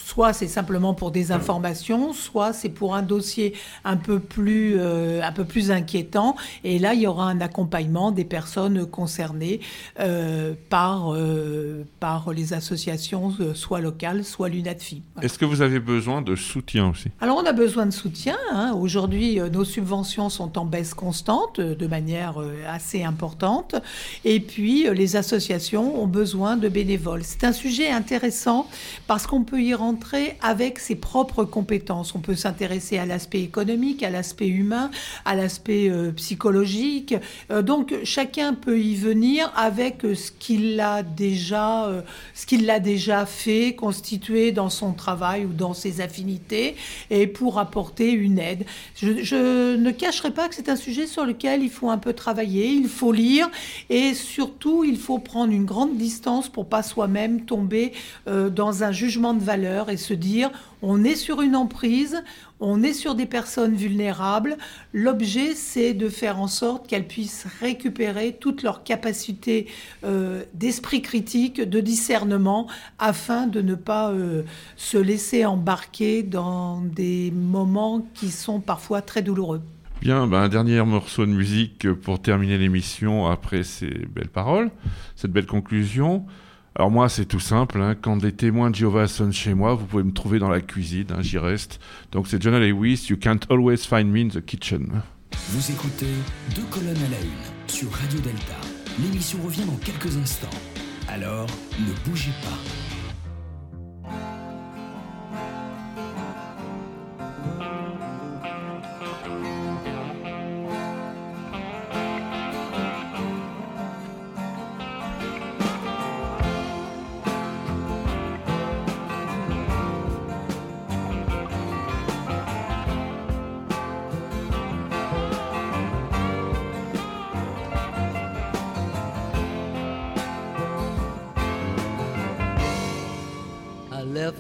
Speaker 7: soit c'est simplement pour des informations, soit c'est pour un dossier un peu, plus, euh, un peu plus inquiétant. Et là, il y aura un accompagnement des personnes concernées euh, par, euh, par les associations, soit locales, soit l'UNATFI. Voilà.
Speaker 6: Est-ce que vous avez besoin de soutien aussi?
Speaker 7: Alors on a besoin de soutien. hein. Aujourd'hui, nos subventions sont en baisse constante de manière assez importante. Et puis, les associations ont besoin de bénévoles. C'est un sujet intéressant parce qu'on peut y avec ses propres compétences. On peut s'intéresser à l'aspect économique, à l'aspect humain, à l'aspect euh, psychologique. Euh, donc chacun peut y venir avec euh, ce qu'il a déjà, ce qu'il a déjà fait, constitué dans son travail ou dans ses affinités, et pour apporter une aide. Je, ne cacherai pas que c'est un sujet sur lequel il faut un peu travailler, il faut lire, et surtout il faut prendre une grande distance pour pas soi-même tomber dans un jugement de valeur et se dire on est sur une emprise, on est sur des personnes vulnérables. L'objet, c'est de faire en sorte qu'elles puissent récupérer toutes leurs capacités euh, d'esprit critique, de discernement, afin de ne pas euh, se laisser embarquer dans des moments qui sont parfois très douloureux.
Speaker 6: Bien, ben, un dernier morceau de musique pour terminer l'émission après ces belles paroles, cette belle conclusion. Alors moi, c'est tout simple. hein, Quand les témoins de Jéhovah sonnent chez moi, vous pouvez me trouver dans la cuisine. hein, J'y reste. Donc c'est John Lewis. You can't always find me in the kitchen.
Speaker 3: Vous écoutez Deux colonnes à la une sur Radio Delta. L'émission revient dans quelques instants. Alors, ne bougez pas.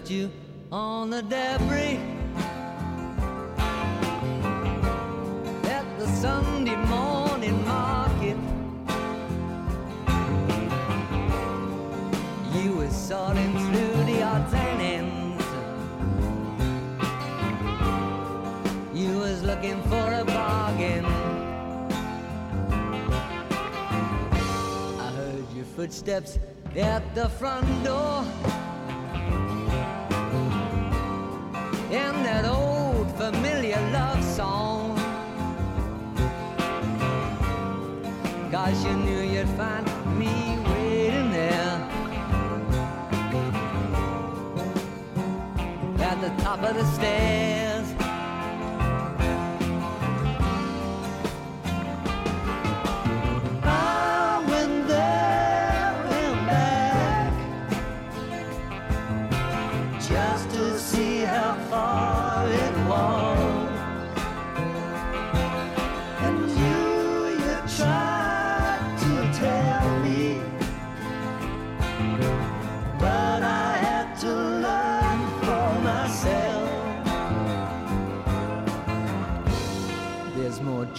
Speaker 9: Left you on the debris at the Sunday morning market. You were sorting through the odds and ends. You was looking for a bargain. I heard your footsteps at the front door. That old familiar love song. Cause you knew you'd find me waiting there at the top of the stairs.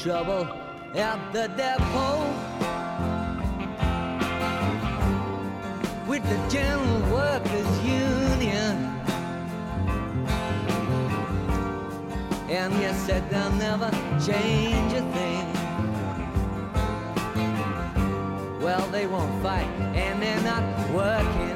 Speaker 9: Trouble at the depot with the General Workers Union. And you said they'll never change a thing. Well, they won't fight, and they're not working.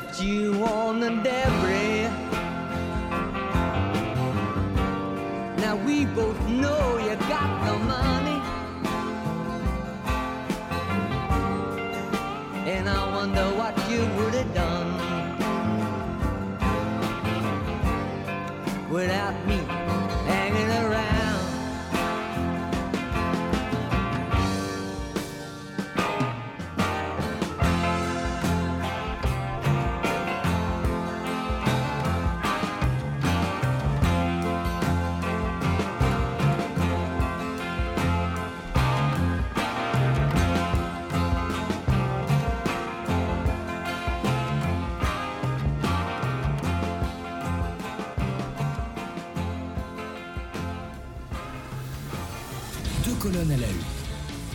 Speaker 9: Left you on the debris.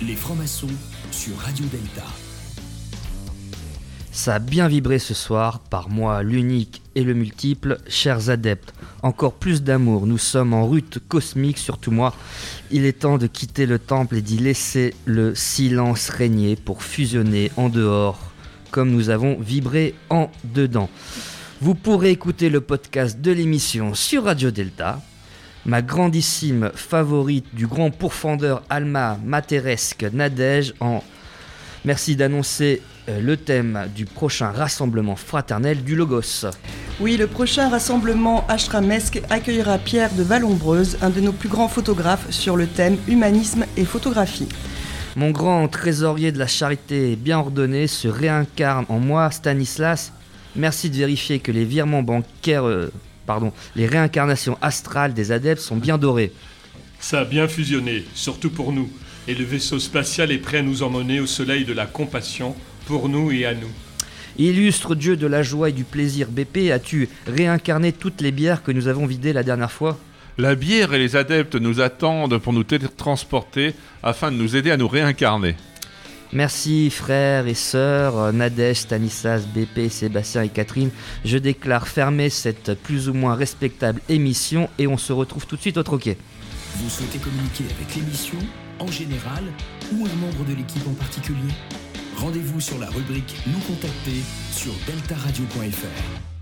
Speaker 3: Les francs-maçons sur Radio Delta.
Speaker 1: Ça a bien vibré ce soir, par moi l'unique et le multiple, chers adeptes. Encore plus d'amour, nous sommes en route cosmique, surtout moi. Il est temps de quitter le temple et d'y laisser le silence régner pour fusionner en dehors, comme nous avons vibré en dedans. Vous pourrez écouter le podcast de l'émission sur Radio Delta. Ma grandissime favorite du grand pourfendeur Alma Materesque Nadège en Merci d'annoncer euh, le thème du prochain rassemblement fraternel du Logos.
Speaker 4: Oui, le prochain rassemblement ashramesque accueillera Pierre de Vallombreuse, un de nos plus grands photographes, sur le thème humanisme et photographie.
Speaker 1: Mon grand trésorier de la charité bien ordonné se réincarne en moi, Stanislas. Merci de vérifier que les virements bancaires, euh, pardon, les réincarnations astrales des adeptes sont bien dorées.
Speaker 5: Ça a bien fusionné, surtout pour nous. Et le vaisseau spatial est prêt à nous emmener au soleil de la compassion, pour nous et à nous.
Speaker 1: Illustre Dieu de la joie et du plaisir, BP, as-tu réincarné toutes les bières que nous avons vidées la dernière fois?
Speaker 6: La bière et les adeptes nous attendent pour nous télétransporter afin de nous aider à nous réincarner.
Speaker 1: Merci frères et sœurs, Nadège, Stanislas, BP, Sébastien et Catherine. Je déclare fermer cette plus ou moins respectable émission et on se retrouve tout de suite au troquet.
Speaker 3: Vous souhaitez communiquer avec l'émission en général ou un membre de l'équipe en particulier? Rendez-vous sur la rubrique Nous contacter sur deltaradio.fr.